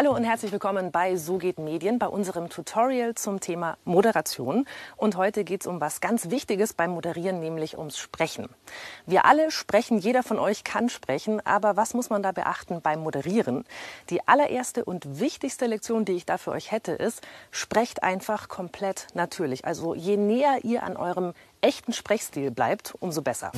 Hallo und herzlich willkommen bei So geht Medien, bei unserem Tutorial zum Thema Moderation. Und heute geht es um was ganz Wichtiges beim Moderieren, nämlich ums Sprechen. Wir alle sprechen, jeder von euch kann sprechen, aber was muss man da beachten beim Moderieren? Die allererste und wichtigste Lektion, die ich da für euch hätte, ist, sprecht einfach komplett natürlich. Also je näher ihr an eurem echten Sprechstil bleibt, umso besser.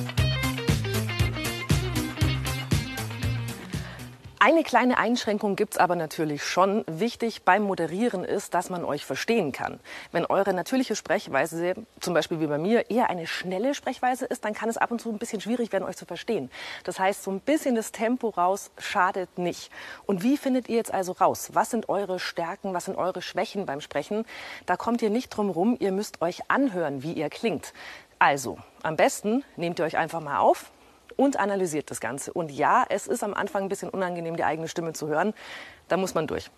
Eine kleine Einschränkung gibt's aber natürlich schon. Wichtig beim Moderieren ist, dass man euch verstehen kann. Wenn eure natürliche Sprechweise, zum Beispiel wie bei mir, eher eine schnelle Sprechweise ist, dann kann es ab und zu ein bisschen schwierig werden, euch zu verstehen. Das heißt, so ein bisschen das Tempo raus schadet nicht. Und wie findet ihr jetzt also raus? Was sind eure Stärken, was sind eure Schwächen beim Sprechen? Da kommt ihr nicht drum rum, ihr müsst euch anhören, wie ihr klingt. Also, am besten nehmt ihr euch einfach mal auf, und analysiert das Ganze. Und ja, es ist am Anfang ein bisschen unangenehm, die eigene Stimme zu hören. Da muss man durch.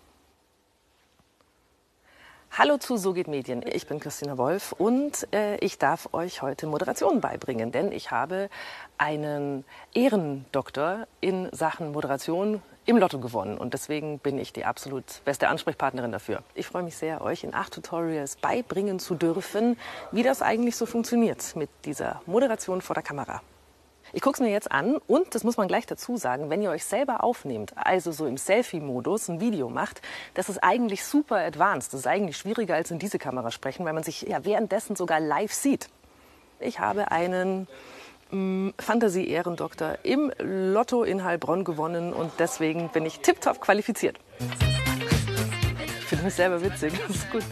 Hallo zu So geht Medien. Ich bin Christina Wolf und äh, ich darf euch heute Moderation beibringen, denn ich habe einen Ehrendoktor in Sachen Moderation im Lotto gewonnen und deswegen bin ich die absolut beste Ansprechpartnerin dafür. Ich freue mich sehr, euch in acht Tutorials beibringen zu dürfen, wie das eigentlich so funktioniert mit dieser Moderation vor der Kamera. Ich gucke es mir jetzt an und, das muss man gleich dazu sagen, wenn ihr euch selber aufnehmt, also so im Selfie-Modus ein Video macht, das ist eigentlich super advanced. Das ist eigentlich schwieriger als in diese Kamera sprechen, weil man sich ja währenddessen sogar live sieht. Ich habe einen mm, Fantasie-Ehrendoktor im Lotto in Heilbronn gewonnen und deswegen bin ich tiptop qualifiziert. Ich finde mich selber witzig, das ist gut.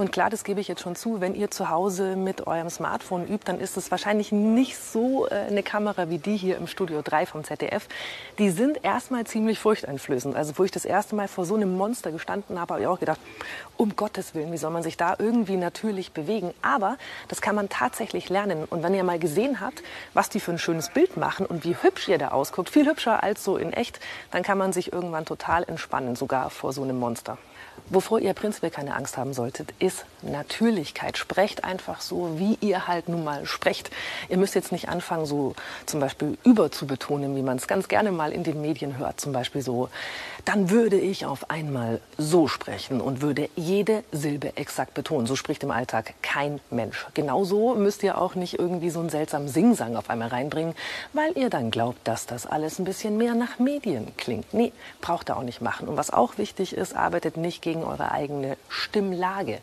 Und klar, das gebe ich jetzt schon zu, wenn ihr zu Hause mit eurem Smartphone übt, dann ist es wahrscheinlich nicht so äh, eine Kamera wie die hier im Studio 3 vom ZDF. Die sind erstmal ziemlich furchteinflößend. Also wo ich das erste Mal vor so einem Monster gestanden habe, habe ich auch gedacht, um Gottes Willen, wie soll man sich da irgendwie natürlich bewegen? Aber das kann man tatsächlich lernen. Und wenn ihr mal gesehen habt, was die für ein schönes Bild machen und wie hübsch ihr da ausguckt, viel hübscher als so in echt, dann kann man sich irgendwann total entspannen, sogar vor so einem Monster. Wovor ihr prinzipiell keine Angst haben solltet, ist Natürlichkeit. Sprecht einfach so, wie ihr halt nun mal sprecht. Ihr müsst jetzt nicht anfangen, so zum Beispiel überzubetonen, wie man es ganz gerne mal in den Medien hört. Zum Beispiel so, dann würde ich auf einmal so sprechen und würde jede Silbe exakt betonen. So spricht im Alltag kein Mensch. Genauso müsst ihr auch nicht irgendwie so einen seltsamen Singsang auf einmal reinbringen, weil ihr dann glaubt, dass das alles ein bisschen mehr nach Medien klingt. Nee, braucht ihr auch nicht machen. Und was auch wichtig ist, arbeitet nicht gegen eure eigene Stimmlage.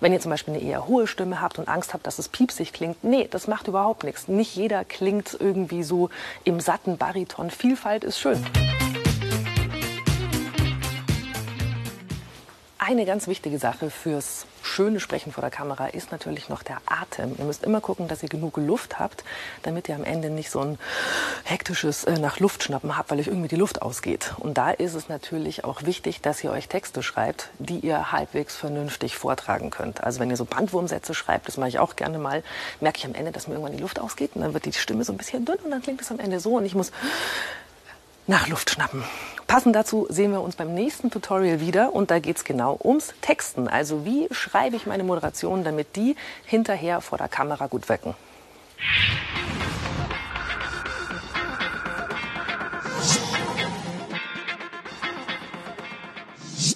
Wenn ihr zum Beispiel eine eher hohe Stimme habt und Angst habt, dass es piepsig klingt, nee, das macht überhaupt nichts. Nicht jeder klingt irgendwie so im satten Bariton. Vielfalt ist schön. Eine ganz wichtige Sache fürs schöne Sprechen vor der Kamera ist natürlich noch der Atem. Ihr müsst immer gucken, dass ihr genug Luft habt, damit ihr am Ende nicht so ein hektisches äh, nach Luft schnappen habt, weil euch irgendwie die Luft ausgeht. Und da ist es natürlich auch wichtig, dass ihr euch Texte schreibt, die ihr halbwegs vernünftig vortragen könnt. Also wenn ihr so Bandwurmsätze schreibt, das mache ich auch gerne mal, merke ich am Ende, dass mir irgendwann die Luft ausgeht und dann wird die Stimme so ein bisschen dünn und dann klingt es am Ende so und ich muss nach Luft schnappen. Passend dazu sehen wir uns beim nächsten Tutorial wieder und da geht es genau ums Texten. Also wie schreibe ich meine Moderation, damit die hinterher vor der Kamera gut wirken.